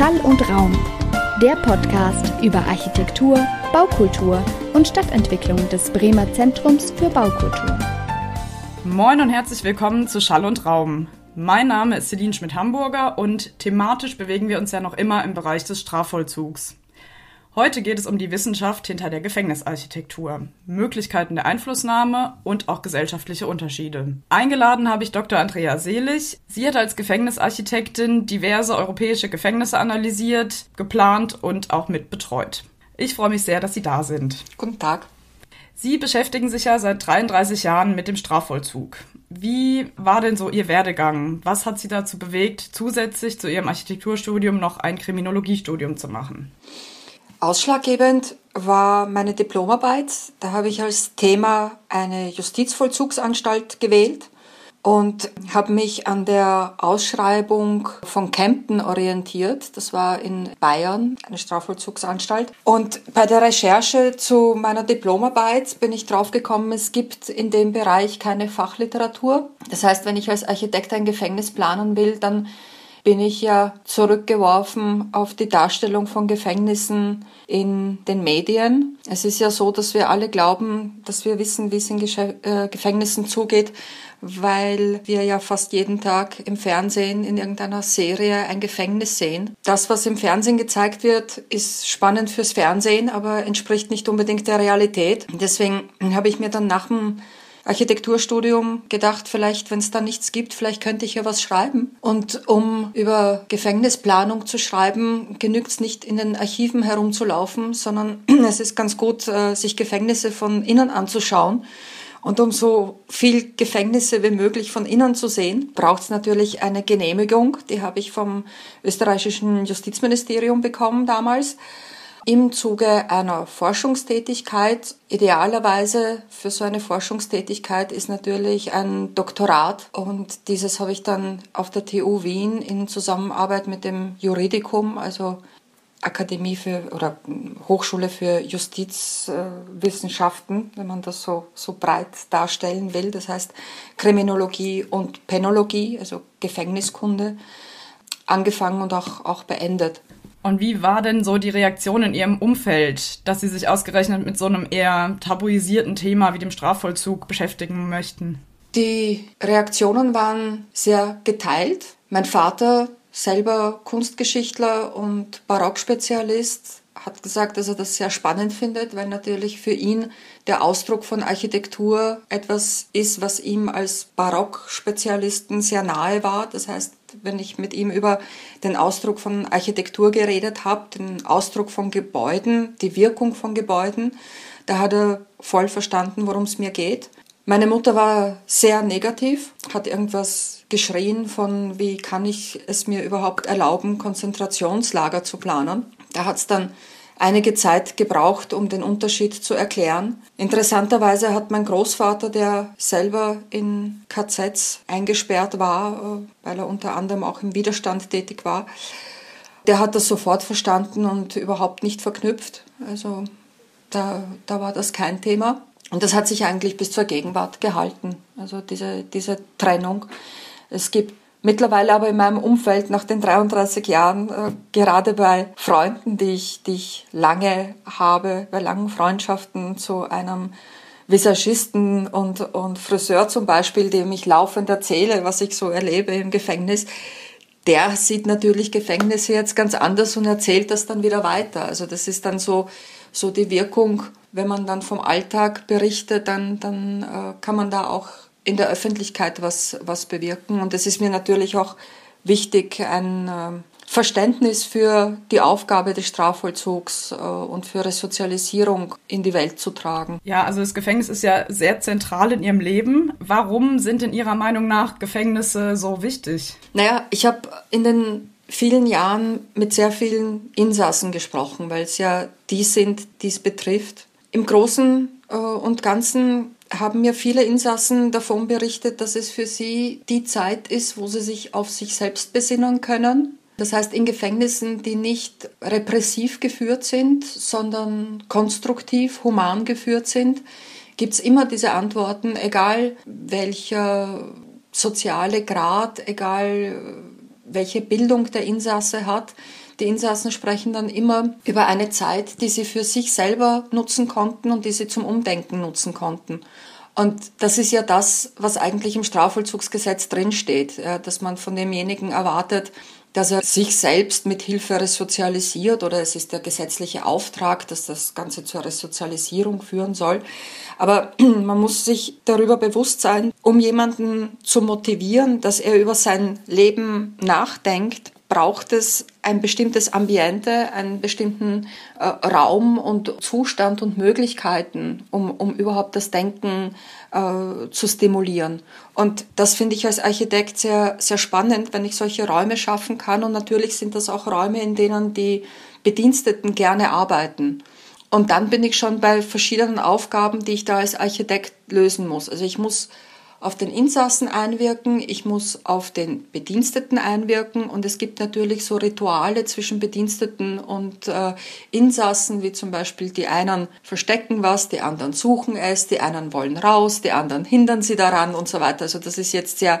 Schall und Raum, der Podcast über Architektur, Baukultur und Stadtentwicklung des Bremer Zentrums für Baukultur. Moin und herzlich willkommen zu Schall und Raum. Mein Name ist Celine Schmidt-Hamburger und thematisch bewegen wir uns ja noch immer im Bereich des Strafvollzugs. Heute geht es um die Wissenschaft hinter der Gefängnisarchitektur, Möglichkeiten der Einflussnahme und auch gesellschaftliche Unterschiede. Eingeladen habe ich Dr. Andrea Selig. Sie hat als Gefängnisarchitektin diverse europäische Gefängnisse analysiert, geplant und auch mit betreut. Ich freue mich sehr, dass Sie da sind. Guten Tag. Sie beschäftigen sich ja seit 33 Jahren mit dem Strafvollzug. Wie war denn so Ihr Werdegang? Was hat Sie dazu bewegt, zusätzlich zu Ihrem Architekturstudium noch ein Kriminologiestudium zu machen? Ausschlaggebend war meine Diplomarbeit. Da habe ich als Thema eine Justizvollzugsanstalt gewählt und habe mich an der Ausschreibung von Kempten orientiert. Das war in Bayern, eine Strafvollzugsanstalt. Und bei der Recherche zu meiner Diplomarbeit bin ich draufgekommen, es gibt in dem Bereich keine Fachliteratur. Das heißt, wenn ich als Architekt ein Gefängnis planen will, dann bin ich ja zurückgeworfen auf die Darstellung von Gefängnissen in den Medien. Es ist ja so, dass wir alle glauben, dass wir wissen, wie es in äh, Gefängnissen zugeht, weil wir ja fast jeden Tag im Fernsehen in irgendeiner Serie ein Gefängnis sehen. Das, was im Fernsehen gezeigt wird, ist spannend fürs Fernsehen, aber entspricht nicht unbedingt der Realität. Deswegen habe ich mir dann nach dem Architekturstudium gedacht, vielleicht, wenn es da nichts gibt, vielleicht könnte ich ja was schreiben. Und um über Gefängnisplanung zu schreiben, genügt es nicht, in den Archiven herumzulaufen, sondern es ist ganz gut, äh, sich Gefängnisse von innen anzuschauen. Und um so viel Gefängnisse wie möglich von innen zu sehen, braucht es natürlich eine Genehmigung. Die habe ich vom österreichischen Justizministerium bekommen damals im Zuge einer Forschungstätigkeit. Idealerweise für so eine Forschungstätigkeit ist natürlich ein Doktorat und dieses habe ich dann auf der TU Wien in Zusammenarbeit mit dem Juridikum, also Akademie für oder Hochschule für Justizwissenschaften, wenn man das so, so breit darstellen will. Das heißt Kriminologie und Penologie, also Gefängniskunde, angefangen und auch, auch beendet. Und wie war denn so die Reaktion in Ihrem Umfeld, dass Sie sich ausgerechnet mit so einem eher tabuisierten Thema wie dem Strafvollzug beschäftigen möchten? Die Reaktionen waren sehr geteilt. Mein Vater, selber Kunstgeschichtler und Barockspezialist, hat gesagt, dass er das sehr spannend findet, weil natürlich für ihn der Ausdruck von Architektur etwas ist, was ihm als Barockspezialisten sehr nahe war. Das heißt, wenn ich mit ihm über den Ausdruck von Architektur geredet habe, den Ausdruck von Gebäuden, die Wirkung von Gebäuden, da hat er voll verstanden, worum es mir geht. Meine Mutter war sehr negativ, hat irgendwas geschrien von, wie kann ich es mir überhaupt erlauben, Konzentrationslager zu planen. Da hat es dann einige Zeit gebraucht, um den Unterschied zu erklären. Interessanterweise hat mein Großvater, der selber in KZs eingesperrt war, äh, weil er unter anderem auch im Widerstand tätig war, der hat das sofort verstanden und überhaupt nicht verknüpft. Also da, da war das kein Thema. Und das hat sich eigentlich bis zur Gegenwart gehalten. Also diese, diese Trennung. Es gibt Mittlerweile aber in meinem Umfeld nach den 33 Jahren, äh, gerade bei Freunden, die ich, die ich lange habe, bei langen Freundschaften zu einem Visagisten und, und Friseur zum Beispiel, dem ich laufend erzähle, was ich so erlebe im Gefängnis, der sieht natürlich Gefängnisse jetzt ganz anders und erzählt das dann wieder weiter. Also das ist dann so, so die Wirkung, wenn man dann vom Alltag berichtet, dann, dann äh, kann man da auch in der Öffentlichkeit was, was bewirken. Und es ist mir natürlich auch wichtig, ein äh, Verständnis für die Aufgabe des Strafvollzugs äh, und für Resozialisierung in die Welt zu tragen. Ja, also das Gefängnis ist ja sehr zentral in Ihrem Leben. Warum sind in Ihrer Meinung nach Gefängnisse so wichtig? Naja, ich habe in den vielen Jahren mit sehr vielen Insassen gesprochen, weil es ja die sind, die es betrifft. Im Großen äh, und Ganzen haben mir viele Insassen davon berichtet, dass es für sie die Zeit ist, wo sie sich auf sich selbst besinnen können. Das heißt, in Gefängnissen, die nicht repressiv geführt sind, sondern konstruktiv, human geführt sind, gibt es immer diese Antworten, egal welcher soziale Grad, egal welche Bildung der Insasse hat. Die Insassen sprechen dann immer über eine Zeit, die sie für sich selber nutzen konnten und die sie zum Umdenken nutzen konnten. Und das ist ja das, was eigentlich im Strafvollzugsgesetz drinsteht, dass man von demjenigen erwartet, dass er sich selbst mit Hilfe resozialisiert oder es ist der gesetzliche Auftrag, dass das Ganze zur Resozialisierung führen soll. Aber man muss sich darüber bewusst sein, um jemanden zu motivieren, dass er über sein Leben nachdenkt, braucht es ein bestimmtes Ambiente, einen bestimmten äh, Raum und Zustand und Möglichkeiten, um, um überhaupt das Denken äh, zu stimulieren. Und das finde ich als Architekt sehr, sehr spannend, wenn ich solche Räume schaffen kann. Und natürlich sind das auch Räume, in denen die Bediensteten gerne arbeiten. Und dann bin ich schon bei verschiedenen Aufgaben, die ich da als Architekt lösen muss. Also ich muss auf den Insassen einwirken, ich muss auf den Bediensteten einwirken und es gibt natürlich so Rituale zwischen Bediensteten und äh, Insassen, wie zum Beispiel die einen verstecken was, die anderen suchen es, die einen wollen raus, die anderen hindern sie daran und so weiter. Also das ist jetzt sehr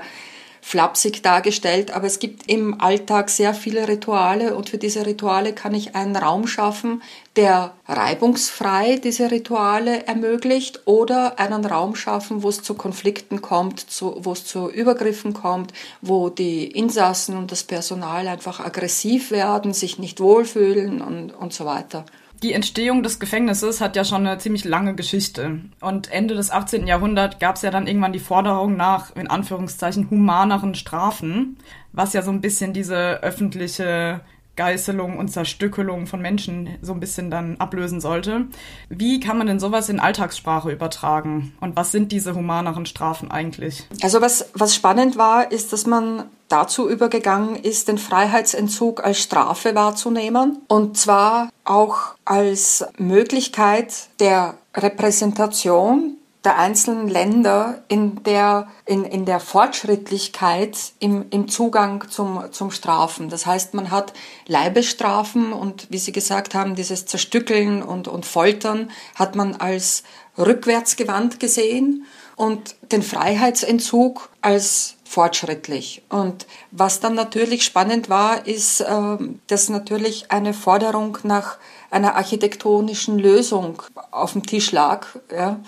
flapsig dargestellt, aber es gibt im Alltag sehr viele Rituale und für diese Rituale kann ich einen Raum schaffen, der reibungsfrei diese Rituale ermöglicht oder einen Raum schaffen, wo es zu Konflikten kommt, wo es zu Übergriffen kommt, wo die Insassen und das Personal einfach aggressiv werden, sich nicht wohlfühlen und, und so weiter. Die Entstehung des Gefängnisses hat ja schon eine ziemlich lange Geschichte. Und Ende des 18. Jahrhunderts gab es ja dann irgendwann die Forderung nach, in Anführungszeichen, humaneren Strafen, was ja so ein bisschen diese öffentliche Geißelung und Zerstückelung von Menschen so ein bisschen dann ablösen sollte. Wie kann man denn sowas in Alltagssprache übertragen? Und was sind diese humaneren Strafen eigentlich? Also was, was spannend war, ist, dass man dazu übergegangen ist, den Freiheitsentzug als Strafe wahrzunehmen. Und zwar auch als Möglichkeit der Repräsentation der einzelnen Länder in der, in, in der Fortschrittlichkeit im, im Zugang zum, zum Strafen. Das heißt, man hat Leibesstrafen und wie Sie gesagt haben, dieses Zerstückeln und, und Foltern hat man als rückwärtsgewandt gesehen und den Freiheitsentzug als fortschrittlich. Und was dann natürlich spannend war, ist, ähm, dass natürlich eine Forderung nach einer architektonischen Lösung auf dem Tisch lag. Ja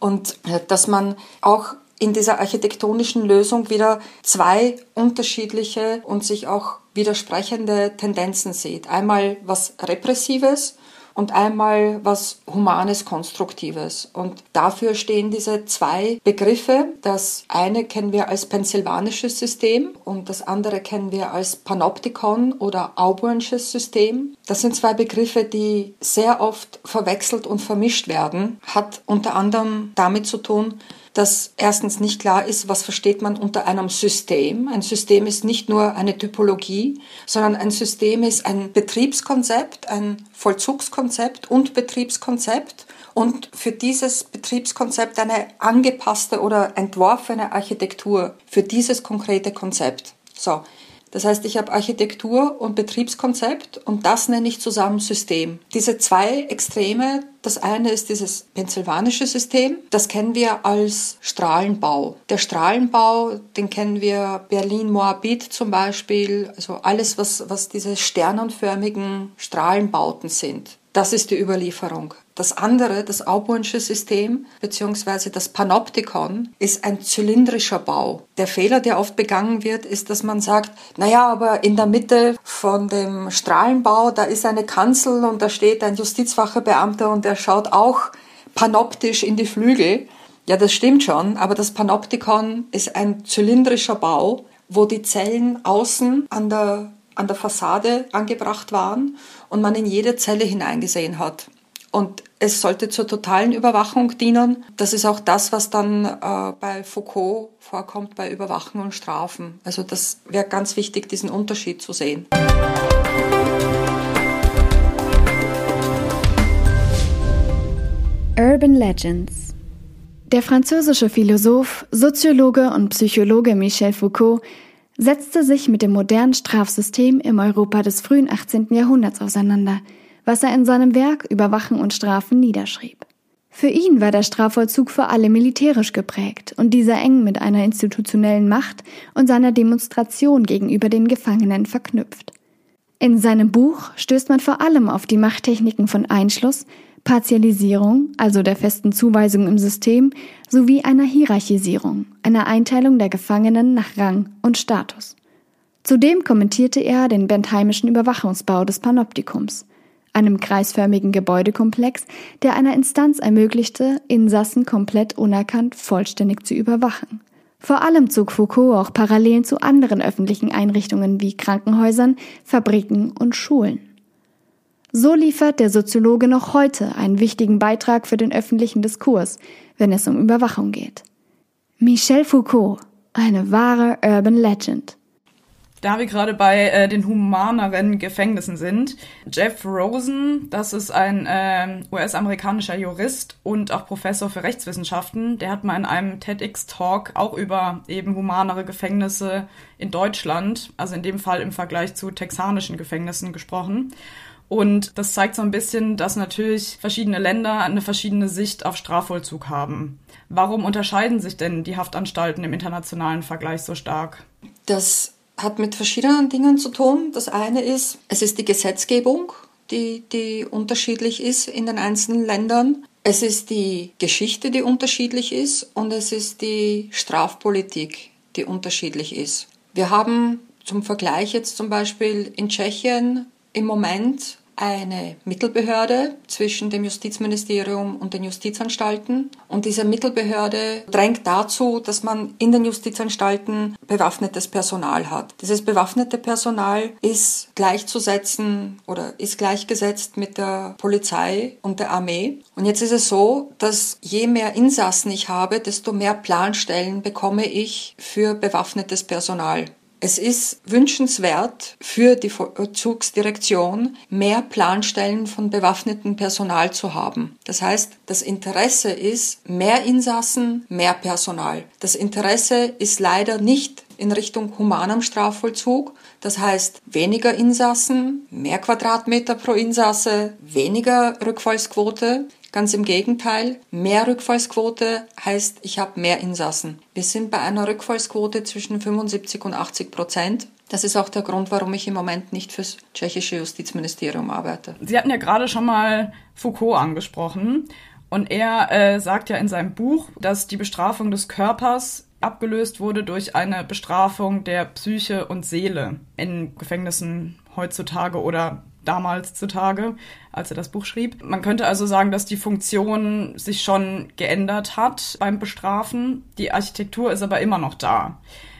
und äh, dass man auch in dieser architektonischen Lösung wieder zwei unterschiedliche und sich auch widersprechende Tendenzen sieht. Einmal was Repressives und einmal was Humanes, Konstruktives. Und dafür stehen diese zwei Begriffe. Das eine kennen wir als pennsylvanisches System und das andere kennen wir als Panoptikon oder Auburnsches System. Das sind zwei Begriffe, die sehr oft verwechselt und vermischt werden. Hat unter anderem damit zu tun, dass erstens nicht klar ist, was versteht man unter einem System. Ein System ist nicht nur eine Typologie, sondern ein System ist ein Betriebskonzept, ein Vollzugskonzept und Betriebskonzept und für dieses Betriebskonzept eine angepasste oder entworfene Architektur für dieses konkrete Konzept. So, das heißt, ich habe Architektur und Betriebskonzept und das nenne ich zusammen System. Diese zwei Extreme, das eine ist dieses pennsylvanische System, das kennen wir als Strahlenbau. Der Strahlenbau, den kennen wir Berlin-Moabit zum Beispiel, also alles, was, was diese sternenförmigen Strahlenbauten sind. Das ist die Überlieferung. Das andere, das Auburnsche System bzw. das Panoptikon, ist ein zylindrischer Bau. Der Fehler, der oft begangen wird, ist, dass man sagt, naja, aber in der Mitte von dem Strahlenbau, da ist eine Kanzel und da steht ein Justizwachebeamter und der schaut auch panoptisch in die Flügel. Ja, das stimmt schon, aber das Panoptikon ist ein zylindrischer Bau, wo die Zellen außen an der an der Fassade angebracht waren und man in jede Zelle hineingesehen hat. Und es sollte zur totalen Überwachung dienen. Das ist auch das, was dann äh, bei Foucault vorkommt bei Überwachen und Strafen. Also das wäre ganz wichtig, diesen Unterschied zu sehen. Urban Legends Der französische Philosoph, Soziologe und Psychologe Michel Foucault setzte sich mit dem modernen Strafsystem im Europa des frühen 18. Jahrhunderts auseinander, was er in seinem Werk Überwachen und Strafen niederschrieb. Für ihn war der Strafvollzug vor allem militärisch geprägt und dieser eng mit einer institutionellen Macht und seiner Demonstration gegenüber den Gefangenen verknüpft. In seinem Buch stößt man vor allem auf die Machttechniken von Einschluss, Partialisierung, also der festen Zuweisung im System, sowie einer Hierarchisierung, einer Einteilung der Gefangenen nach Rang und Status. Zudem kommentierte er den bentheimischen Überwachungsbau des Panoptikums, einem kreisförmigen Gebäudekomplex, der einer Instanz ermöglichte, Insassen komplett unerkannt vollständig zu überwachen. Vor allem zog Foucault auch Parallelen zu anderen öffentlichen Einrichtungen wie Krankenhäusern, Fabriken und Schulen. So liefert der Soziologe noch heute einen wichtigen Beitrag für den öffentlichen Diskurs, wenn es um Überwachung geht. Michel Foucault, eine wahre Urban Legend. Da wir gerade bei äh, den humaneren Gefängnissen sind, Jeff Rosen, das ist ein äh, US-amerikanischer Jurist und auch Professor für Rechtswissenschaften, der hat mal in einem TEDx-Talk auch über eben humanere Gefängnisse in Deutschland, also in dem Fall im Vergleich zu texanischen Gefängnissen gesprochen. Und das zeigt so ein bisschen, dass natürlich verschiedene Länder eine verschiedene Sicht auf Strafvollzug haben. Warum unterscheiden sich denn die Haftanstalten im internationalen Vergleich so stark? Das hat mit verschiedenen Dingen zu tun. Das eine ist, es ist die Gesetzgebung, die, die unterschiedlich ist in den einzelnen Ländern. Es ist die Geschichte, die unterschiedlich ist und es ist die Strafpolitik, die unterschiedlich ist. Wir haben zum Vergleich jetzt zum Beispiel in Tschechien im Moment eine Mittelbehörde zwischen dem Justizministerium und den Justizanstalten. Und diese Mittelbehörde drängt dazu, dass man in den Justizanstalten bewaffnetes Personal hat. Dieses bewaffnete Personal ist gleichzusetzen oder ist gleichgesetzt mit der Polizei und der Armee. Und jetzt ist es so, dass je mehr Insassen ich habe, desto mehr Planstellen bekomme ich für bewaffnetes Personal. Es ist wünschenswert für die Vollzugsdirektion, mehr Planstellen von bewaffnetem Personal zu haben. Das heißt, das Interesse ist mehr Insassen, mehr Personal. Das Interesse ist leider nicht in Richtung humanem Strafvollzug. Das heißt, weniger Insassen, mehr Quadratmeter pro Insasse, weniger Rückfallsquote. Ganz im Gegenteil, mehr Rückfallsquote heißt, ich habe mehr Insassen. Wir sind bei einer Rückfallsquote zwischen 75 und 80 Prozent. Das ist auch der Grund, warum ich im Moment nicht fürs tschechische Justizministerium arbeite. Sie hatten ja gerade schon mal Foucault angesprochen. Und er äh, sagt ja in seinem Buch, dass die Bestrafung des Körpers abgelöst wurde durch eine Bestrafung der Psyche und Seele in Gefängnissen heutzutage oder damals zutage, als er das Buch schrieb. Man könnte also sagen, dass die Funktion sich schon geändert hat beim Bestrafen. Die Architektur ist aber immer noch da.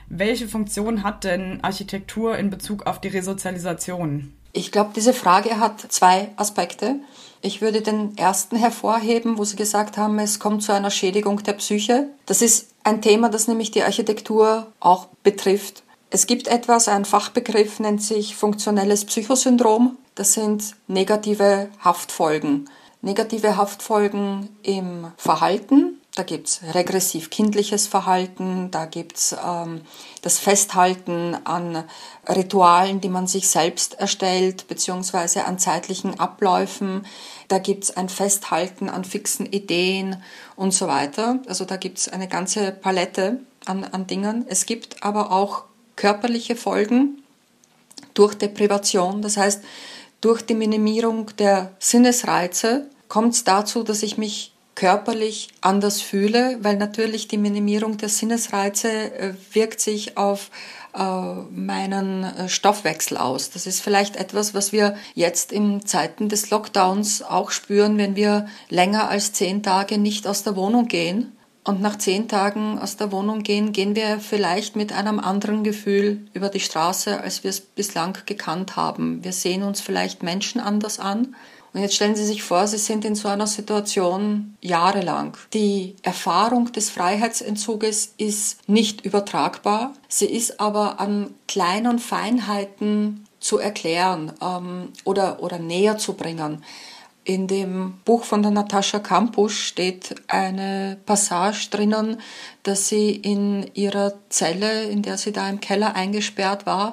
Welche Funktion hat denn Architektur in Bezug auf die Resozialisation? Ich glaube, diese Frage hat zwei Aspekte. Ich würde den ersten hervorheben, wo Sie gesagt haben, es kommt zu einer Schädigung der Psyche. Das ist ein Thema, das nämlich die Architektur auch betrifft. Es gibt etwas, ein Fachbegriff nennt sich funktionelles Psychosyndrom. Das sind negative Haftfolgen. Negative Haftfolgen im Verhalten. Da gibt's regressiv-kindliches Verhalten, da gibt's ähm, das Festhalten an Ritualen, die man sich selbst erstellt, beziehungsweise an zeitlichen Abläufen. Da gibt's ein Festhalten an fixen Ideen und so weiter. Also da gibt's eine ganze Palette an, an Dingen. Es gibt aber auch körperliche Folgen durch Deprivation. Das heißt, durch die Minimierung der Sinnesreize kommt es dazu, dass ich mich körperlich anders fühle, weil natürlich die Minimierung der Sinnesreize äh, wirkt sich auf äh, meinen äh, Stoffwechsel aus. Das ist vielleicht etwas, was wir jetzt in Zeiten des Lockdowns auch spüren, wenn wir länger als zehn Tage nicht aus der Wohnung gehen und nach zehn Tagen aus der Wohnung gehen, gehen wir vielleicht mit einem anderen Gefühl über die Straße, als wir es bislang gekannt haben. Wir sehen uns vielleicht Menschen anders an. Und jetzt stellen Sie sich vor, Sie sind in so einer Situation jahrelang. Die Erfahrung des Freiheitsentzuges ist nicht übertragbar. Sie ist aber an kleinen Feinheiten zu erklären ähm, oder, oder näher zu bringen. In dem Buch von der Natascha Kampusch steht eine Passage drinnen, dass sie in ihrer Zelle, in der sie da im Keller eingesperrt war,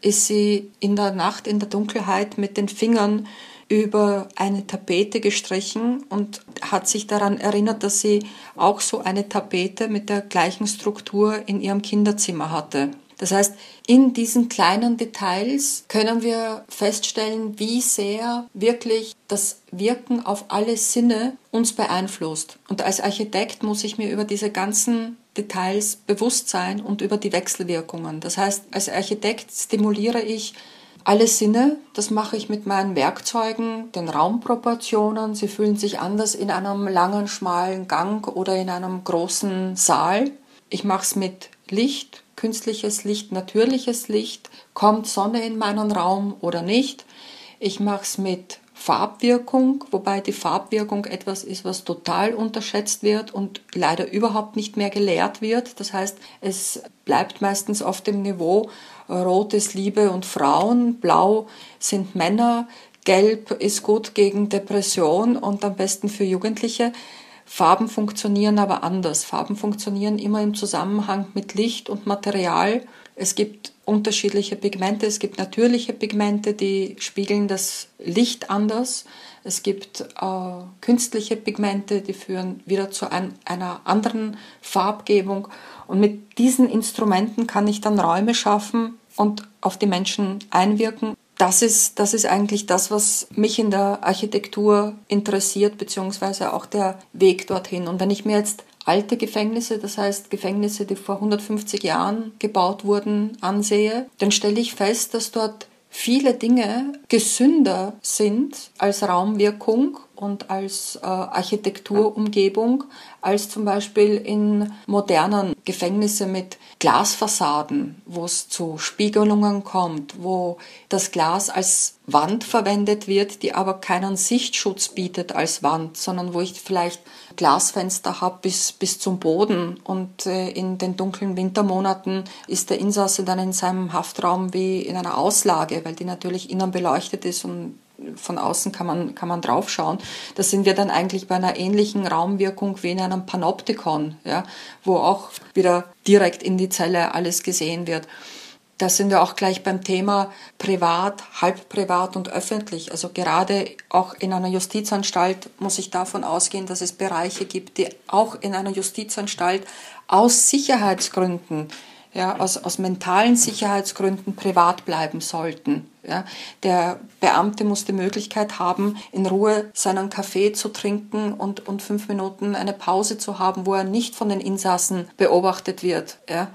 ist sie in der Nacht, in der Dunkelheit mit den Fingern über eine Tapete gestrichen und hat sich daran erinnert, dass sie auch so eine Tapete mit der gleichen Struktur in ihrem Kinderzimmer hatte. Das heißt, in diesen kleinen Details können wir feststellen, wie sehr wirklich das Wirken auf alle Sinne uns beeinflusst. Und als Architekt muss ich mir über diese ganzen Details bewusst sein und über die Wechselwirkungen. Das heißt, als Architekt stimuliere ich alle Sinne, das mache ich mit meinen Werkzeugen, den Raumproportionen. Sie fühlen sich anders in einem langen, schmalen Gang oder in einem großen Saal. Ich mache es mit Licht, künstliches Licht, natürliches Licht. Kommt Sonne in meinen Raum oder nicht? Ich mache es mit Farbwirkung, wobei die Farbwirkung etwas ist, was total unterschätzt wird und leider überhaupt nicht mehr gelehrt wird. Das heißt, es bleibt meistens auf dem Niveau, Rot ist Liebe und Frauen, Blau sind Männer, Gelb ist gut gegen Depression und am besten für Jugendliche. Farben funktionieren aber anders. Farben funktionieren immer im Zusammenhang mit Licht und Material. Es gibt unterschiedliche Pigmente. Es gibt natürliche Pigmente, die spiegeln das Licht anders. Es gibt äh, künstliche Pigmente, die führen wieder zu ein, einer anderen Farbgebung. Und mit diesen Instrumenten kann ich dann Räume schaffen und auf die Menschen einwirken. Das ist, das ist eigentlich das, was mich in der Architektur interessiert, beziehungsweise auch der Weg dorthin. Und wenn ich mir jetzt alte Gefängnisse, das heißt Gefängnisse, die vor 150 Jahren gebaut wurden, ansehe, dann stelle ich fest, dass dort viele Dinge gesünder sind als Raumwirkung und als äh, Architekturumgebung als zum Beispiel in modernen Gefängnissen mit Glasfassaden, wo es zu Spiegelungen kommt, wo das Glas als Wand verwendet wird, die aber keinen Sichtschutz bietet als Wand, sondern wo ich vielleicht Glasfenster habe bis, bis zum Boden und äh, in den dunklen Wintermonaten ist der Insasse dann in seinem Haftraum wie in einer Auslage, weil die natürlich innen beleuchtet ist und von außen kann man, kann man draufschauen. Da sind wir dann eigentlich bei einer ähnlichen Raumwirkung wie in einem Panoptikon, ja, wo auch wieder direkt in die Zelle alles gesehen wird. Da sind wir auch gleich beim Thema privat, halb privat und öffentlich. Also gerade auch in einer Justizanstalt muss ich davon ausgehen, dass es Bereiche gibt, die auch in einer Justizanstalt aus Sicherheitsgründen ja, aus, aus mentalen Sicherheitsgründen privat bleiben sollten. Ja. Der Beamte muss die Möglichkeit haben, in Ruhe seinen Kaffee zu trinken und, und fünf Minuten eine Pause zu haben, wo er nicht von den Insassen beobachtet wird. Ja.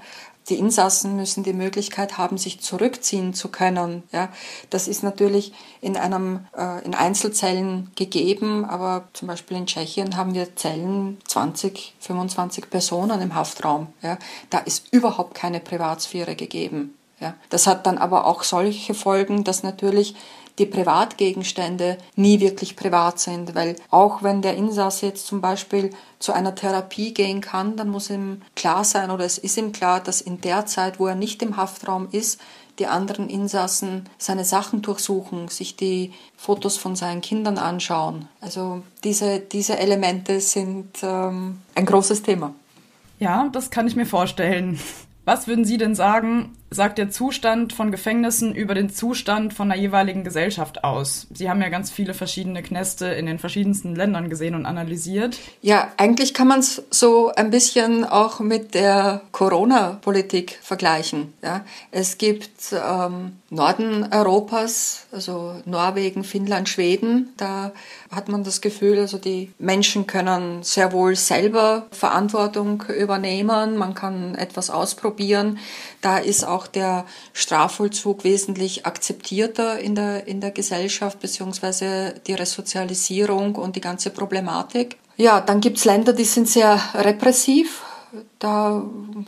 Die Insassen müssen die Möglichkeit haben, sich zurückziehen zu können. Ja, das ist natürlich in einem äh, in Einzelzellen gegeben, aber zum Beispiel in Tschechien haben wir Zellen 20, 25 Personen im Haftraum. Ja, da ist überhaupt keine Privatsphäre gegeben. Ja, das hat dann aber auch solche Folgen, dass natürlich die Privatgegenstände nie wirklich privat sind, weil auch wenn der Insasse jetzt zum Beispiel zu einer Therapie gehen kann, dann muss ihm klar sein oder es ist ihm klar, dass in der Zeit, wo er nicht im Haftraum ist, die anderen Insassen seine Sachen durchsuchen, sich die Fotos von seinen Kindern anschauen. Also diese, diese Elemente sind ähm, ein großes Thema. Ja, das kann ich mir vorstellen. Was würden Sie denn sagen, sagt der Zustand von Gefängnissen über den Zustand von der jeweiligen Gesellschaft aus? Sie haben ja ganz viele verschiedene Knäste in den verschiedensten Ländern gesehen und analysiert. Ja, eigentlich kann man es so ein bisschen auch mit der Corona-Politik vergleichen. Ja, es gibt ähm, Norden Europas, also Norwegen, Finnland, Schweden. Da hat man das Gefühl, also die Menschen können sehr wohl selber Verantwortung übernehmen. Man kann etwas ausprobieren. Da ist auch der Strafvollzug wesentlich akzeptierter in der, in der Gesellschaft, beziehungsweise die Resozialisierung und die ganze Problematik. Ja, dann gibt's Länder, die sind sehr repressiv. Da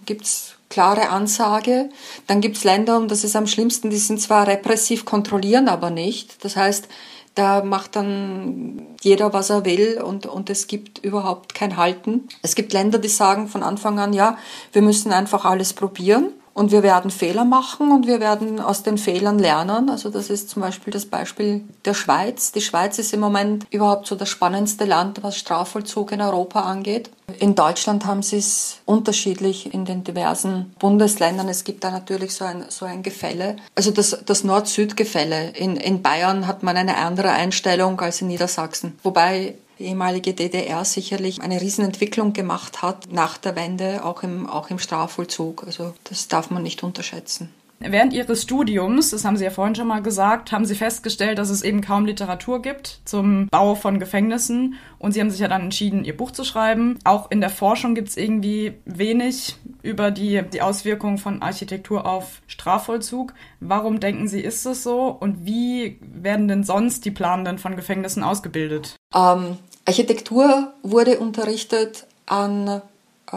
gibt's klare Ansage. Dann gibt's Länder, und das ist am schlimmsten, die sind zwar repressiv, kontrollieren aber nicht. Das heißt, da macht dann jeder, was er will und, und es gibt überhaupt kein Halten. Es gibt Länder, die sagen von Anfang an, ja, wir müssen einfach alles probieren. Und wir werden Fehler machen und wir werden aus den Fehlern lernen. Also das ist zum Beispiel das Beispiel der Schweiz. Die Schweiz ist im Moment überhaupt so das spannendste Land, was Strafvollzug in Europa angeht. In Deutschland haben sie es unterschiedlich in den diversen Bundesländern. Es gibt da natürlich so ein, so ein Gefälle. Also das, das Nord-Süd-Gefälle. In, in Bayern hat man eine andere Einstellung als in Niedersachsen. Wobei die ehemalige DDR sicherlich eine Riesenentwicklung gemacht hat nach der Wende, auch im, auch im Strafvollzug. Also das darf man nicht unterschätzen. Während Ihres Studiums, das haben Sie ja vorhin schon mal gesagt, haben Sie festgestellt, dass es eben kaum Literatur gibt zum Bau von Gefängnissen. Und Sie haben sich ja dann entschieden, Ihr Buch zu schreiben. Auch in der Forschung gibt es irgendwie wenig über die, die Auswirkungen von Architektur auf Strafvollzug. Warum denken Sie, ist es so? Und wie werden denn sonst die Planenden von Gefängnissen ausgebildet? Ähm, Architektur wurde unterrichtet an äh,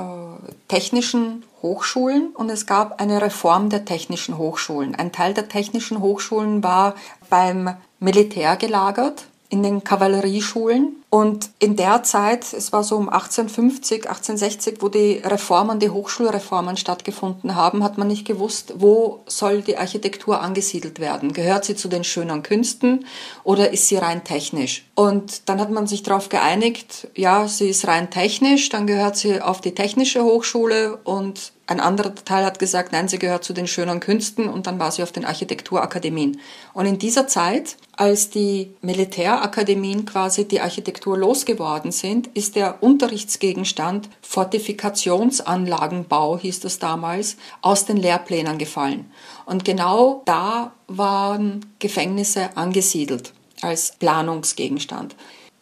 technischen Hochschulen und es gab eine Reform der technischen Hochschulen. Ein Teil der technischen Hochschulen war beim Militär gelagert in den Kavallerieschulen. Und in der Zeit, es war so um 1850, 1860, wo die Reformen, die Hochschulreformen stattgefunden haben, hat man nicht gewusst, wo soll die Architektur angesiedelt werden. Gehört sie zu den schönen Künsten oder ist sie rein technisch? Und dann hat man sich darauf geeinigt, ja, sie ist rein technisch, dann gehört sie auf die technische Hochschule und ein anderer Teil hat gesagt, nein, sie gehört zu den schönen Künsten und dann war sie auf den Architekturakademien. Und in dieser Zeit, als die Militärakademien quasi die Architektur losgeworden sind, ist der Unterrichtsgegenstand Fortifikationsanlagenbau, hieß das damals, aus den Lehrplänen gefallen. Und genau da waren Gefängnisse angesiedelt als Planungsgegenstand.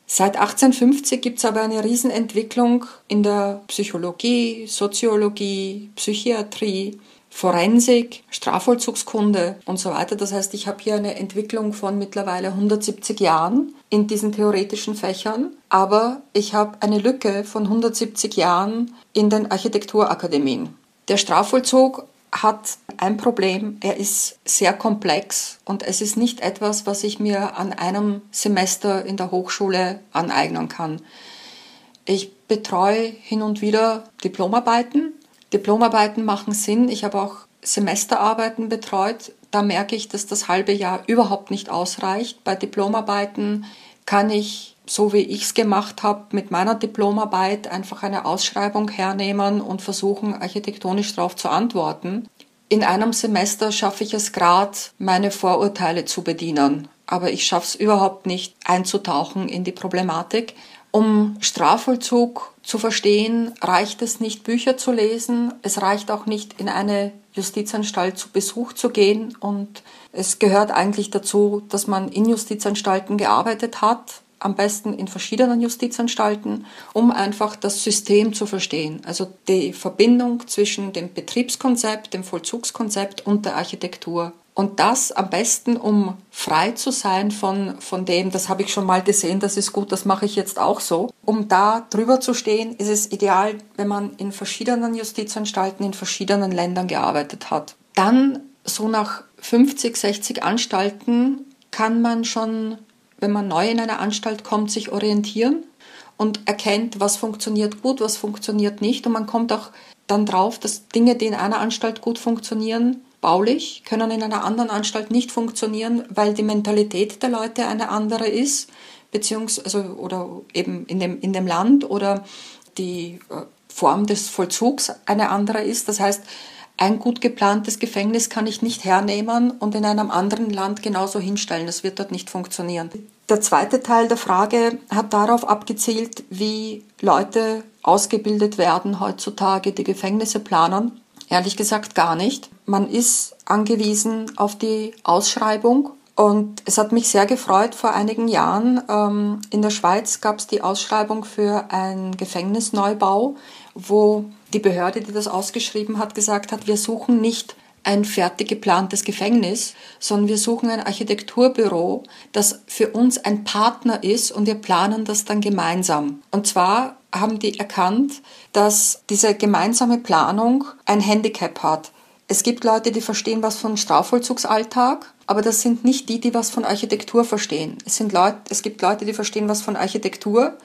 Seit 1850 gibt es aber eine Riesenentwicklung in der Psychologie, Soziologie, Psychiatrie, Forensik, Strafvollzugskunde und so weiter. Das heißt, ich habe hier eine Entwicklung von mittlerweile 170 Jahren in diesen theoretischen Fächern, aber ich habe eine Lücke von 170 Jahren in den Architekturakademien. Der Strafvollzug hat ein Problem, er ist sehr komplex und es ist nicht etwas, was ich mir an einem Semester in der Hochschule aneignen kann. Ich betreue hin und wieder Diplomarbeiten. Diplomarbeiten machen Sinn. Ich habe auch Semesterarbeiten betreut. Da merke ich, dass das halbe Jahr überhaupt nicht ausreicht. Bei Diplomarbeiten kann ich so wie ich es gemacht habe, mit meiner Diplomarbeit einfach eine Ausschreibung hernehmen und versuchen, architektonisch darauf zu antworten. In einem Semester schaffe ich es gerade, meine Vorurteile zu bedienen, aber ich schaffe es überhaupt nicht, einzutauchen in die Problematik. Um Strafvollzug zu verstehen, reicht es nicht, Bücher zu lesen. Es reicht auch nicht, in eine Justizanstalt zu Besuch zu gehen. Und es gehört eigentlich dazu, dass man in Justizanstalten gearbeitet hat, am besten in verschiedenen Justizanstalten, um einfach das System zu verstehen. Also die Verbindung zwischen dem Betriebskonzept, dem Vollzugskonzept und der Architektur. Und das am besten, um frei zu sein von, von dem, das habe ich schon mal gesehen, das ist gut, das mache ich jetzt auch so. Um da drüber zu stehen, ist es ideal, wenn man in verschiedenen Justizanstalten in verschiedenen Ländern gearbeitet hat. Dann so nach 50, 60 Anstalten kann man schon wenn man neu in eine Anstalt kommt, sich orientieren und erkennt, was funktioniert gut, was funktioniert nicht. Und man kommt auch dann drauf, dass Dinge, die in einer Anstalt gut funktionieren, baulich, können in einer anderen Anstalt nicht funktionieren, weil die Mentalität der Leute eine andere ist, beziehungsweise also, oder eben in dem, in dem Land oder die äh, Form des Vollzugs eine andere ist. Das heißt, ein gut geplantes Gefängnis kann ich nicht hernehmen und in einem anderen Land genauso hinstellen. Das wird dort nicht funktionieren. Der zweite Teil der Frage hat darauf abgezielt, wie Leute ausgebildet werden heutzutage, die Gefängnisse planen. Ehrlich gesagt gar nicht. Man ist angewiesen auf die Ausschreibung. Und es hat mich sehr gefreut, vor einigen Jahren ähm, in der Schweiz gab es die Ausschreibung für einen Gefängnisneubau, wo die Behörde, die das ausgeschrieben hat, gesagt hat, wir suchen nicht ein fertig geplantes Gefängnis, sondern wir suchen ein Architekturbüro, das für uns ein Partner ist und wir planen das dann gemeinsam. Und zwar haben die erkannt, dass diese gemeinsame Planung ein Handicap hat. Es gibt Leute, die verstehen was von Strafvollzugsalltag, aber das sind nicht die, die was von Architektur verstehen. Es, sind Leute, es gibt Leute, die verstehen was von Architektur,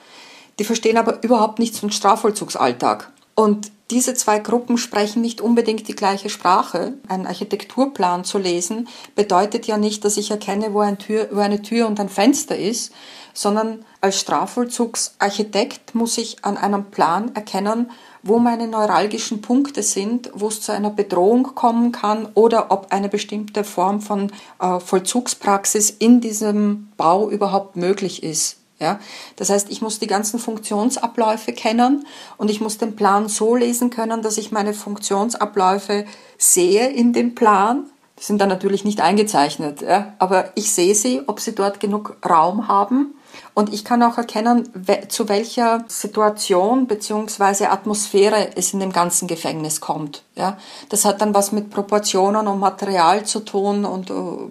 die verstehen aber überhaupt nichts von Strafvollzugsalltag. Und diese zwei Gruppen sprechen nicht unbedingt die gleiche Sprache. Einen Architekturplan zu lesen bedeutet ja nicht, dass ich erkenne, wo, ein Tür, wo eine Tür und ein Fenster ist, sondern als Strafvollzugsarchitekt muss ich an einem Plan erkennen, wo meine neuralgischen Punkte sind, wo es zu einer Bedrohung kommen kann oder ob eine bestimmte Form von äh, Vollzugspraxis in diesem Bau überhaupt möglich ist. Ja, das heißt, ich muss die ganzen Funktionsabläufe kennen und ich muss den Plan so lesen können, dass ich meine Funktionsabläufe sehe in dem Plan. Die sind dann natürlich nicht eingezeichnet, ja, aber ich sehe sie, ob sie dort genug Raum haben. Und ich kann auch erkennen, zu welcher Situation bzw. Atmosphäre es in dem ganzen Gefängnis kommt. Ja, das hat dann was mit Proportionen und Material zu tun und uh,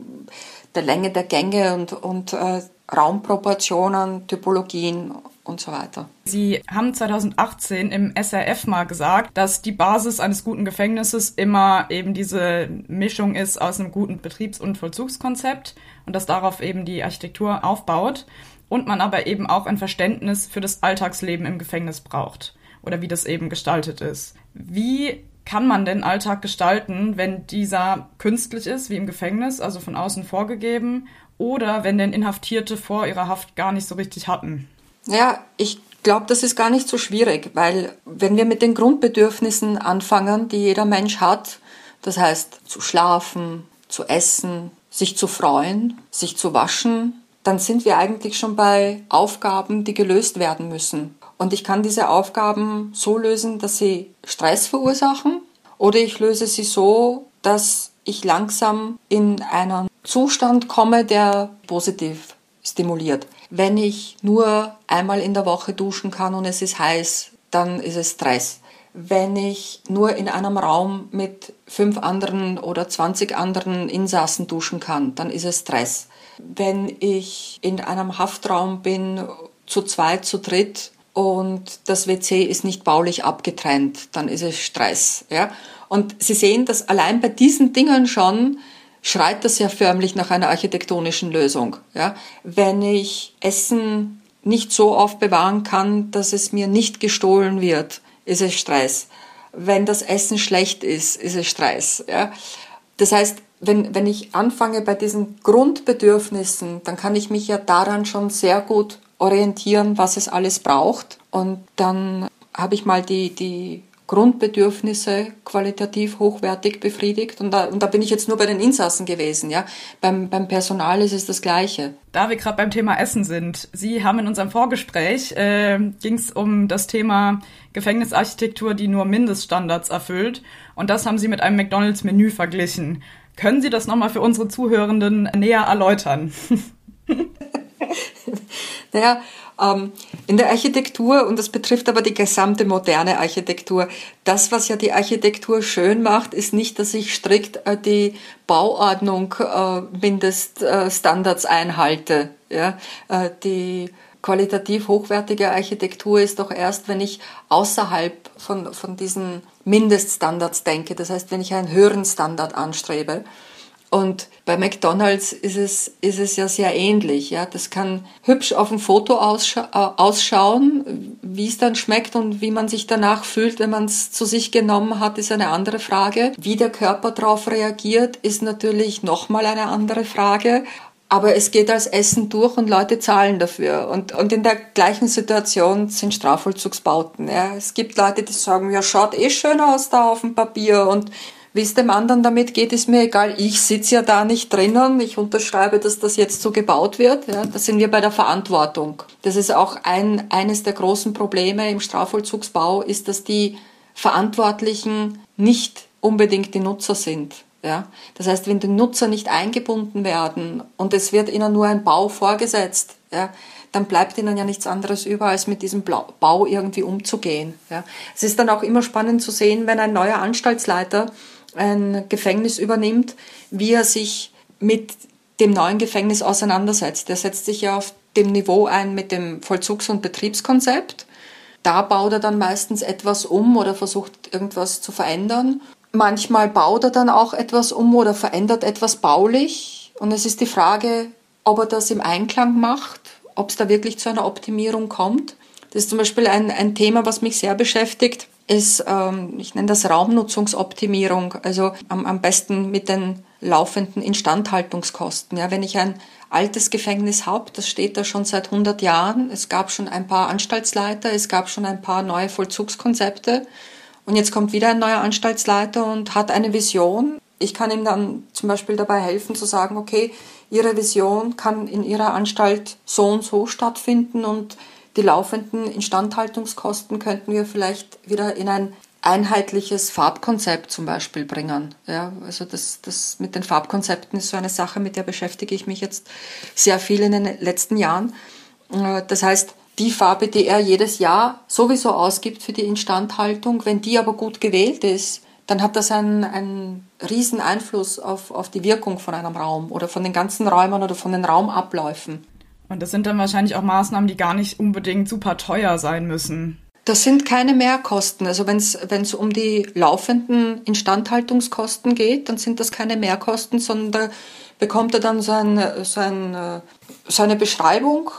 der Länge der Gänge und, und uh, Raumproportionen, Typologien und so weiter. Sie haben 2018 im SRF mal gesagt, dass die Basis eines guten Gefängnisses immer eben diese Mischung ist aus einem guten Betriebs- und Vollzugskonzept und dass darauf eben die Architektur aufbaut und man aber eben auch ein Verständnis für das Alltagsleben im Gefängnis braucht oder wie das eben gestaltet ist. Wie kann man denn Alltag gestalten, wenn dieser künstlich ist, wie im Gefängnis, also von außen vorgegeben, oder wenn denn Inhaftierte vor ihrer Haft gar nicht so richtig hatten? Ja, ich glaube, das ist gar nicht so schwierig, weil wenn wir mit den Grundbedürfnissen anfangen, die jeder Mensch hat, das heißt zu schlafen, zu essen, sich zu freuen, sich zu waschen, dann sind wir eigentlich schon bei Aufgaben, die gelöst werden müssen. Und ich kann diese Aufgaben so lösen, dass sie Stress verursachen oder ich löse sie so, dass ich langsam in einen Zustand komme, der positiv stimuliert. Wenn ich nur einmal in der Woche duschen kann und es ist heiß, dann ist es Stress. Wenn ich nur in einem Raum mit fünf anderen oder 20 anderen Insassen duschen kann, dann ist es Stress. Wenn ich in einem Haftraum bin, zu zweit, zu dritt und das WC ist nicht baulich abgetrennt, dann ist es Stress. Ja? Und Sie sehen, dass allein bei diesen Dingen schon schreit das ja förmlich nach einer architektonischen Lösung. Ja? Wenn ich Essen nicht so aufbewahren kann, dass es mir nicht gestohlen wird, ist es Stress. Wenn das Essen schlecht ist, ist es Stress. Ja? Das heißt, wenn, wenn ich anfange bei diesen Grundbedürfnissen, dann kann ich mich ja daran schon sehr gut orientieren, was es alles braucht. Und dann habe ich mal die, die Grundbedürfnisse qualitativ hochwertig befriedigt. Und da, und da bin ich jetzt nur bei den Insassen gewesen. Ja? Beim, beim Personal ist es das Gleiche. Da wir gerade beim Thema Essen sind, Sie haben in unserem Vorgespräch, äh, ging es um das Thema Gefängnisarchitektur, die nur Mindeststandards erfüllt. Und das haben Sie mit einem McDonalds-Menü verglichen. Können Sie das nochmal für unsere Zuhörenden näher erläutern? naja, ähm, in der Architektur, und das betrifft aber die gesamte moderne Architektur, das, was ja die Architektur schön macht, ist nicht, dass ich strikt äh, die Bauordnung äh, Mindeststandards einhalte. Ja? Äh, die qualitativ hochwertige Architektur ist doch erst, wenn ich außerhalb von, von diesen Mindeststandards denke. Das heißt, wenn ich einen höheren Standard anstrebe. Und bei McDonald's ist es, ist es ja sehr ähnlich. Ja? Das kann hübsch auf dem Foto ausscha äh, ausschauen. Wie es dann schmeckt und wie man sich danach fühlt, wenn man es zu sich genommen hat, ist eine andere Frage. Wie der Körper darauf reagiert, ist natürlich nochmal eine andere Frage. Aber es geht als Essen durch und Leute zahlen dafür. Und, und in der gleichen Situation sind Strafvollzugsbauten. Ja. Es gibt Leute, die sagen, ja, schaut eh schön aus da auf dem Papier und wie es dem anderen damit geht, ist mir egal. Ich sitze ja da nicht drinnen. Ich unterschreibe, dass das jetzt so gebaut wird. Ja, da sind wir bei der Verantwortung. Das ist auch ein, eines der großen Probleme im Strafvollzugsbau, ist, dass die Verantwortlichen nicht unbedingt die Nutzer sind. Ja? Das heißt, wenn die Nutzer nicht eingebunden werden und es wird ihnen nur ein Bau vorgesetzt, ja, dann bleibt ihnen ja nichts anderes über, als mit diesem Bau irgendwie umzugehen. Ja? Es ist dann auch immer spannend zu sehen, wenn ein neuer Anstaltsleiter ein Gefängnis übernimmt, wie er sich mit dem neuen Gefängnis auseinandersetzt. Er setzt sich ja auf dem Niveau ein mit dem Vollzugs- und Betriebskonzept. Da baut er dann meistens etwas um oder versucht irgendwas zu verändern. Manchmal baut er dann auch etwas um oder verändert etwas baulich. Und es ist die Frage, ob er das im Einklang macht, ob es da wirklich zu einer Optimierung kommt. Das ist zum Beispiel ein, ein Thema, was mich sehr beschäftigt ist, ähm, ich nenne das Raumnutzungsoptimierung, also am, am besten mit den laufenden Instandhaltungskosten. Ja, wenn ich ein altes Gefängnis habe, das steht da schon seit 100 Jahren, es gab schon ein paar Anstaltsleiter, es gab schon ein paar neue Vollzugskonzepte und jetzt kommt wieder ein neuer Anstaltsleiter und hat eine Vision, Ich kann ihm dann zum Beispiel dabei helfen zu sagen, okay, Ihre Vision kann in Ihrer Anstalt so und so stattfinden und die laufenden Instandhaltungskosten könnten wir vielleicht wieder in ein einheitliches Farbkonzept zum Beispiel bringen. Ja, also das, das mit den Farbkonzepten ist so eine Sache, mit der beschäftige ich mich jetzt sehr viel in den letzten Jahren. Äh, das heißt, die Farbe, die er jedes Jahr sowieso ausgibt für die Instandhaltung, wenn die aber gut gewählt ist, dann hat das einen, einen riesen Einfluss auf, auf die Wirkung von einem Raum oder von den ganzen Räumen oder von den Raumabläufen. Und das sind dann wahrscheinlich auch Maßnahmen, die gar nicht unbedingt super teuer sein müssen. Das sind keine Mehrkosten. Also wenn es um die laufenden Instandhaltungskosten geht, dann sind das keine Mehrkosten, sondern da bekommt er dann so, ein, so, ein, so eine Beschreibung,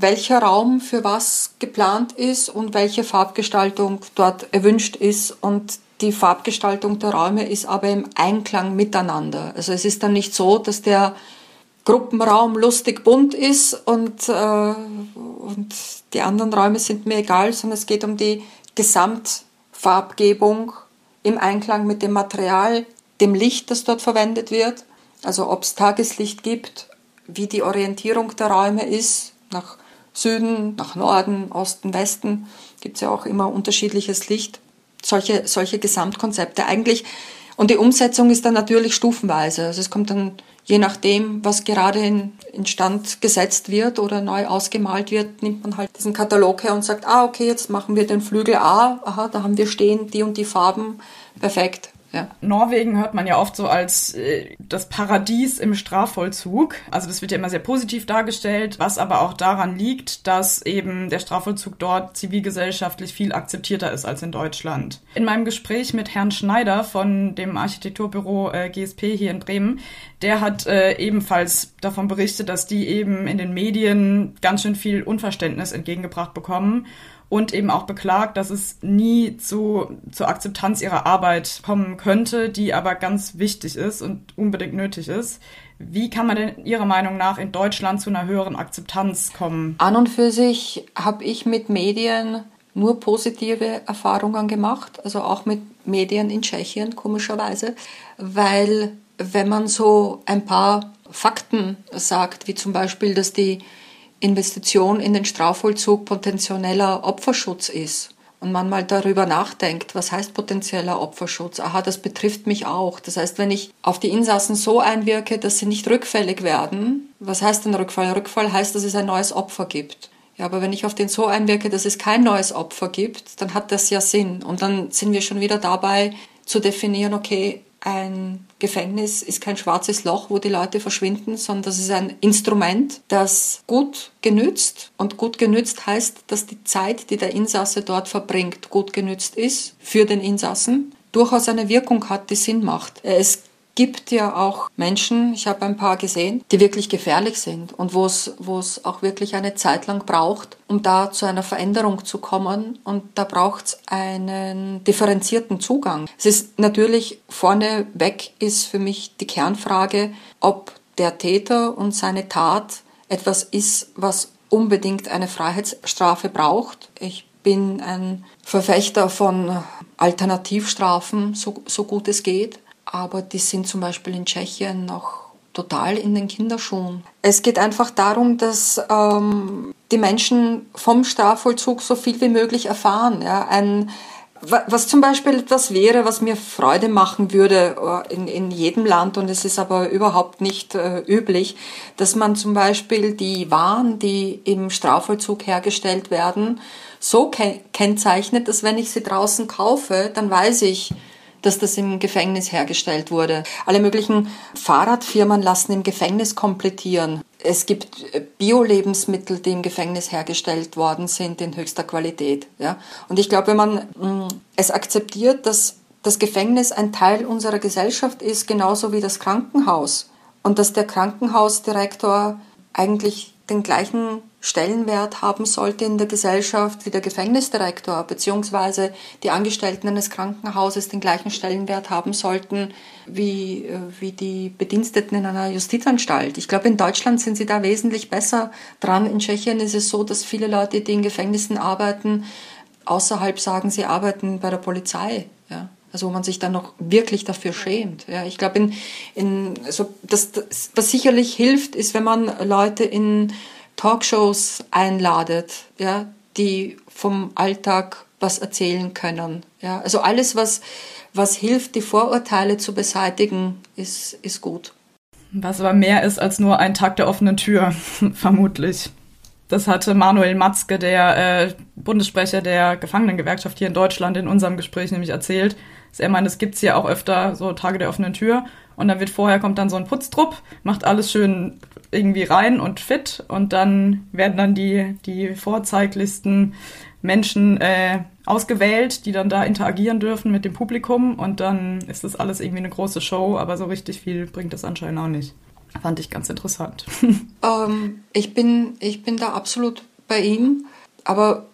welcher Raum für was geplant ist und welche Farbgestaltung dort erwünscht ist. Und die Farbgestaltung der Räume ist aber im Einklang miteinander. Also es ist dann nicht so, dass der Gruppenraum lustig bunt ist und, äh, und die anderen Räume sind mir egal, sondern es geht um die Gesamtfarbgebung im Einklang mit dem Material, dem Licht, das dort verwendet wird. Also ob es Tageslicht gibt, wie die Orientierung der Räume ist, nach Süden, nach Norden, Osten, Westen, gibt es ja auch immer unterschiedliches Licht. Solche, solche Gesamtkonzepte eigentlich. Und die Umsetzung ist dann natürlich stufenweise. Also es kommt dann je nachdem, was gerade in, in Stand gesetzt wird oder neu ausgemalt wird, nimmt man halt diesen Katalog her und sagt, ah, okay, jetzt machen wir den Flügel A, aha, da haben wir stehen die und die Farben, perfekt. Ja. Norwegen hört man ja oft so als äh, das Paradies im Strafvollzug. Also das wird ja immer sehr positiv dargestellt, was aber auch daran liegt, dass eben der Strafvollzug dort zivilgesellschaftlich viel akzeptierter ist als in Deutschland. In meinem Gespräch mit Herrn Schneider von dem Architekturbüro äh, GSP hier in Bremen, der hat äh, ebenfalls davon berichtet, dass die eben in den Medien ganz schön viel Unverständnis entgegengebracht bekommen und eben auch beklagt, dass es nie zu, zur Akzeptanz ihrer Arbeit kommen könnte, die aber ganz wichtig ist und unbedingt nötig ist. Wie kann man denn Ihrer Meinung nach in Deutschland zu einer höheren Akzeptanz kommen? An und für sich habe ich mit Medien nur positive Erfahrungen gemacht, also auch mit Medien in Tschechien, komischerweise, weil wenn man so ein paar Fakten sagt, wie zum Beispiel, dass die Investition in den Strafvollzug potenzieller Opferschutz ist und man mal darüber nachdenkt, was heißt potenzieller Opferschutz? Aha, das betrifft mich auch. Das heißt, wenn ich auf die Insassen so einwirke, dass sie nicht rückfällig werden, was heißt denn Rückfall? Rückfall heißt, dass es ein neues Opfer gibt. Ja, aber wenn ich auf den so einwirke, dass es kein neues Opfer gibt, dann hat das ja Sinn. Und dann sind wir schon wieder dabei zu definieren, okay, ein Gefängnis ist kein schwarzes Loch, wo die Leute verschwinden, sondern das ist ein Instrument, das gut genützt und gut genützt heißt, dass die Zeit, die der Insasse dort verbringt, gut genützt ist für den Insassen, durchaus eine Wirkung hat, die Sinn macht. Es gibt ja auch Menschen, ich habe ein paar gesehen, die wirklich gefährlich sind und wo es, auch wirklich eine Zeit lang braucht, um da zu einer Veränderung zu kommen. Und da braucht es einen differenzierten Zugang. Es ist natürlich vorneweg ist für mich die Kernfrage, ob der Täter und seine Tat etwas ist, was unbedingt eine Freiheitsstrafe braucht. Ich bin ein Verfechter von Alternativstrafen, so, so gut es geht aber die sind zum Beispiel in Tschechien noch total in den Kinderschuhen. Es geht einfach darum, dass ähm, die Menschen vom Strafvollzug so viel wie möglich erfahren. Ja? Ein, was zum Beispiel etwas wäre, was mir Freude machen würde äh, in, in jedem Land, und es ist aber überhaupt nicht äh, üblich, dass man zum Beispiel die Waren, die im Strafvollzug hergestellt werden, so kennzeichnet, dass wenn ich sie draußen kaufe, dann weiß ich, dass das im Gefängnis hergestellt wurde. Alle möglichen Fahrradfirmen lassen im Gefängnis komplettieren. Es gibt äh, Bio-Lebensmittel, die im Gefängnis hergestellt worden sind in höchster Qualität. Ja? Und ich glaube, wenn man mm, es akzeptiert, dass das Gefängnis ein Teil unserer Gesellschaft ist, genauso wie das Krankenhaus, und dass der Krankenhausdirektor eigentlich den gleichen Stellenwert haben sollte in der Gesellschaft wie der Gefängnisdirektor, beziehungsweise die Angestellten eines Krankenhauses den gleichen Stellenwert haben sollten wie, äh, wie die Bediensteten in einer Justizanstalt. Ich glaube, in Deutschland sind sie da wesentlich besser dran. In Tschechien ist es so, dass viele Leute, die in Gefängnissen arbeiten, außerhalb sagen, sie arbeiten bei der Polizei. Ja. Also wo man sich dann noch wirklich dafür schämt. Ja, ich glaube, in, in, also das, das, was sicherlich hilft, ist, wenn man Leute in Talkshows einladet, ja, die vom Alltag was erzählen können. Ja, also alles, was, was hilft, die Vorurteile zu beseitigen, ist, ist gut. Was aber mehr ist als nur ein Tag der offenen Tür, vermutlich. Das hatte Manuel Matzke, der äh, Bundessprecher der Gefangenengewerkschaft hier in Deutschland, in unserem Gespräch nämlich erzählt. Er meint, es gibt's hier auch öfter so Tage der offenen Tür. Und dann wird vorher kommt dann so ein Putztrupp, macht alles schön irgendwie rein und fit. Und dann werden dann die, die vorzeiglichsten Menschen äh, ausgewählt, die dann da interagieren dürfen mit dem Publikum. Und dann ist das alles irgendwie eine große Show, aber so richtig viel bringt das anscheinend auch nicht. Fand ich ganz interessant. Ähm, ich, bin, ich bin da absolut bei ihm, aber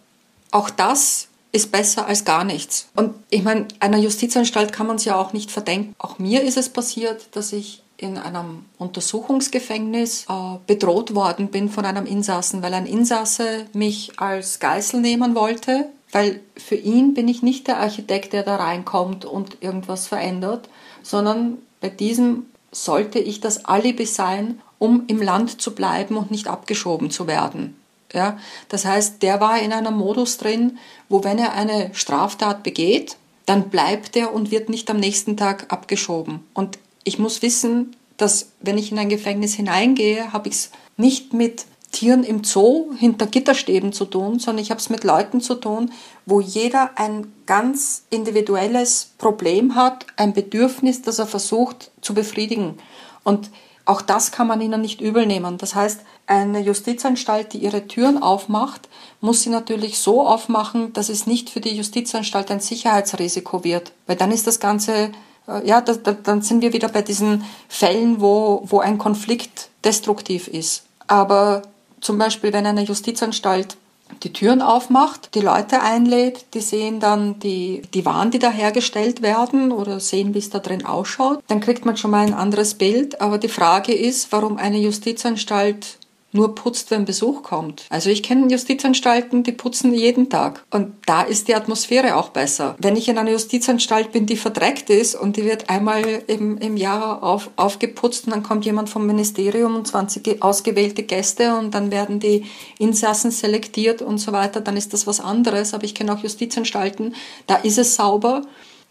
auch das ist besser als gar nichts. Und ich meine, einer Justizanstalt kann man es ja auch nicht verdenken. Auch mir ist es passiert, dass ich in einem Untersuchungsgefängnis äh, bedroht worden bin von einem Insassen, weil ein Insasse mich als Geißel nehmen wollte, weil für ihn bin ich nicht der Architekt, der da reinkommt und irgendwas verändert, sondern bei diesem sollte ich das Alibi sein, um im Land zu bleiben und nicht abgeschoben zu werden. Ja, das heißt, der war in einem Modus drin, wo wenn er eine Straftat begeht, dann bleibt er und wird nicht am nächsten Tag abgeschoben. Und ich muss wissen, dass wenn ich in ein Gefängnis hineingehe, habe ich es nicht mit Tieren im Zoo hinter Gitterstäben zu tun, sondern ich habe es mit Leuten zu tun, wo jeder ein ganz individuelles Problem hat, ein Bedürfnis, das er versucht zu befriedigen. Und auch das kann man ihnen nicht übel nehmen. Das heißt, eine Justizanstalt, die ihre Türen aufmacht, muss sie natürlich so aufmachen, dass es nicht für die Justizanstalt ein Sicherheitsrisiko wird. Weil dann ist das Ganze, äh, ja, da, da, dann sind wir wieder bei diesen Fällen, wo, wo ein Konflikt destruktiv ist. Aber zum Beispiel, wenn eine Justizanstalt die Türen aufmacht, die Leute einlädt, die sehen dann die, die Waren, die da hergestellt werden oder sehen, wie es da drin ausschaut, dann kriegt man schon mal ein anderes Bild. Aber die Frage ist, warum eine Justizanstalt nur putzt, wenn Besuch kommt. Also ich kenne Justizanstalten, die putzen jeden Tag. Und da ist die Atmosphäre auch besser. Wenn ich in einer Justizanstalt bin, die verdreckt ist und die wird einmal im, im Jahr auf, aufgeputzt und dann kommt jemand vom Ministerium und 20 ausgewählte Gäste und dann werden die Insassen selektiert und so weiter, dann ist das was anderes. Aber ich kenne auch Justizanstalten, da ist es sauber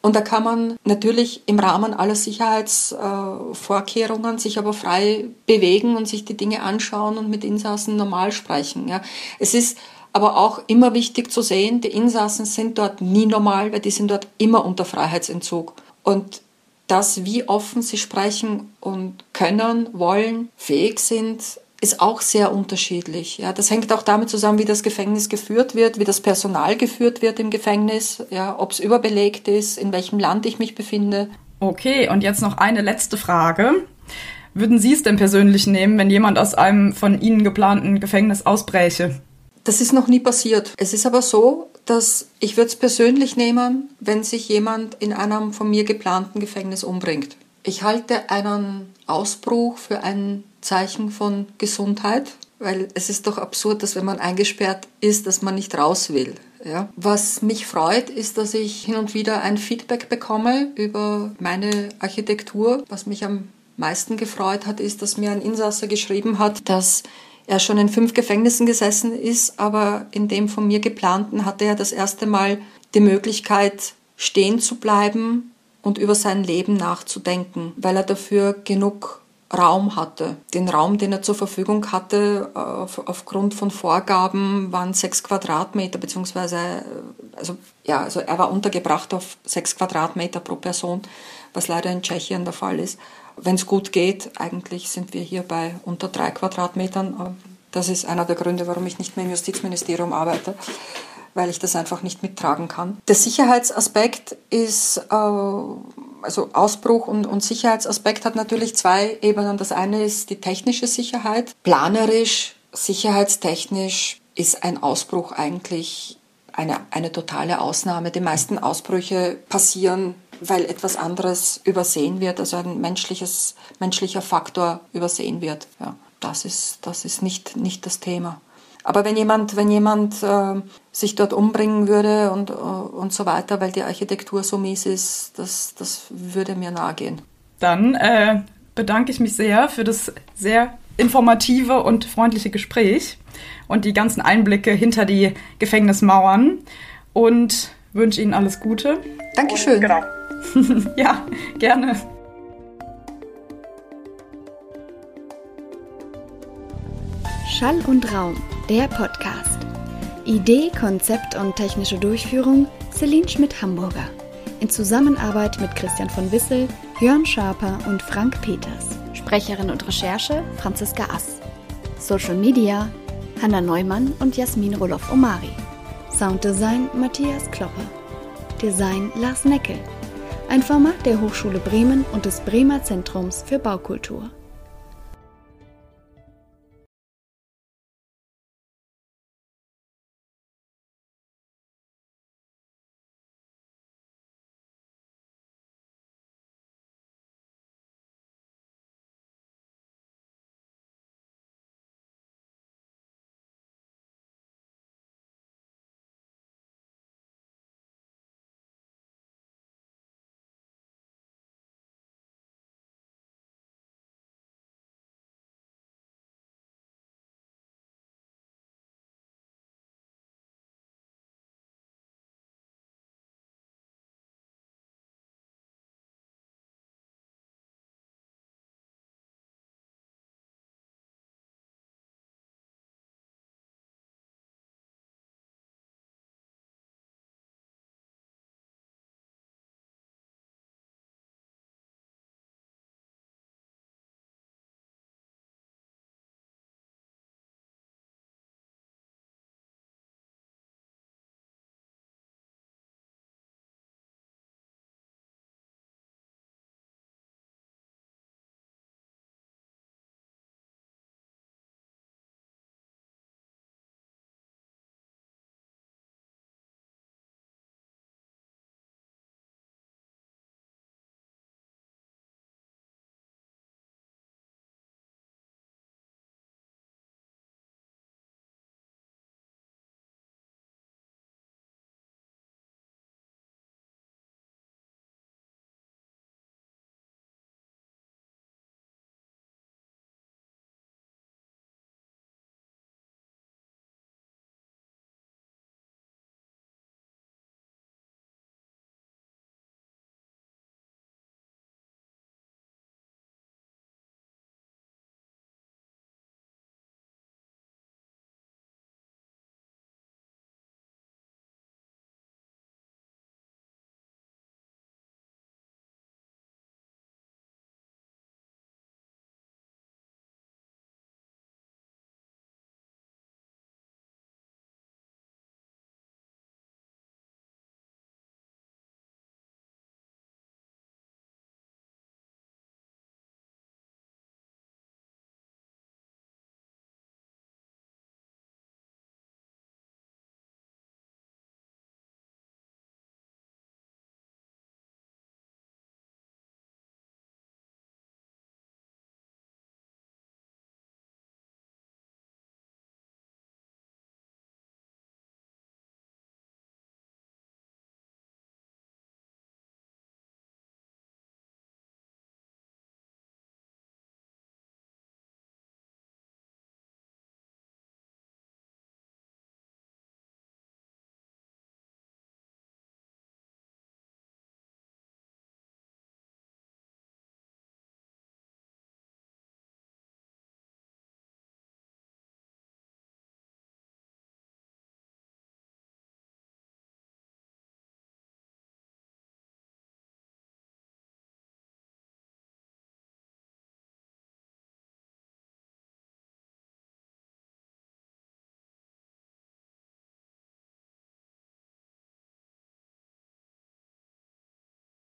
und da kann man natürlich im Rahmen aller Sicherheitsvorkehrungen sich aber frei bewegen und sich die Dinge anschauen und mit Insassen normal sprechen. Ja. Es ist aber auch immer wichtig zu sehen, die Insassen sind dort nie normal, weil die sind dort immer unter Freiheitsentzug. Und das, wie offen sie sprechen und können, wollen, fähig sind, ist auch sehr unterschiedlich. Ja, das hängt auch damit zusammen, wie das Gefängnis geführt wird, wie das Personal geführt wird im Gefängnis, ja, ob es überbelegt ist, in welchem Land ich mich befinde. Okay, und jetzt noch eine letzte Frage. Würden Sie es denn persönlich nehmen, wenn jemand aus einem von Ihnen geplanten Gefängnis ausbräche? Das ist noch nie passiert. Es ist aber so, dass ich würde es persönlich nehmen, wenn sich jemand in einem von mir geplanten Gefängnis umbringt. Ich halte einen Ausbruch für ein Zeichen von Gesundheit, weil es ist doch absurd, dass wenn man eingesperrt ist, dass man nicht raus will. Ja. Was mich freut, ist, dass ich hin und wieder ein Feedback bekomme über meine Architektur. Was mich am meisten gefreut hat, ist, dass mir ein Insasse geschrieben hat, dass er schon in fünf Gefängnissen gesessen ist, aber in dem von mir geplanten hatte er das erste Mal die Möglichkeit, stehen zu bleiben und über sein Leben nachzudenken, weil er dafür genug Raum hatte. Den Raum, den er zur Verfügung hatte, auf, aufgrund von Vorgaben waren sechs Quadratmeter, beziehungsweise, äh, also, ja, also er war untergebracht auf sechs Quadratmeter pro Person, was leider in Tschechien der Fall ist. Wenn es gut geht, eigentlich sind wir hier bei unter drei Quadratmetern. Das ist einer der Gründe, warum ich nicht mehr im Justizministerium arbeite weil ich das einfach nicht mittragen kann. Der Sicherheitsaspekt ist, äh, also Ausbruch und, und Sicherheitsaspekt hat natürlich zwei Ebenen. Das eine ist die technische Sicherheit. Planerisch, sicherheitstechnisch ist ein Ausbruch eigentlich eine, eine totale Ausnahme. Die meisten Ausbrüche passieren, weil etwas anderes übersehen wird, also ein menschliches, menschlicher Faktor übersehen wird. Ja, das ist, das ist nicht, nicht das Thema. Aber wenn jemand, wenn jemand äh, sich dort umbringen würde und, äh, und so weiter, weil die Architektur so mies ist, das, das würde mir nahe gehen. Dann äh, bedanke ich mich sehr für das sehr informative und freundliche Gespräch und die ganzen Einblicke hinter die Gefängnismauern und wünsche Ihnen alles Gute. Dankeschön. Und, genau. ja, gerne. Schall und Raum, der Podcast. Idee, Konzept und technische Durchführung Celine Schmidt-Hamburger. In Zusammenarbeit mit Christian von Wissel, Jörn Schaper und Frank Peters. Sprecherin und Recherche Franziska Ass. Social Media Hanna Neumann und Jasmin Roloff-Omari. Sounddesign Matthias Kloppe. Design Lars Neckel. Ein Format der Hochschule Bremen und des Bremer Zentrums für Baukultur.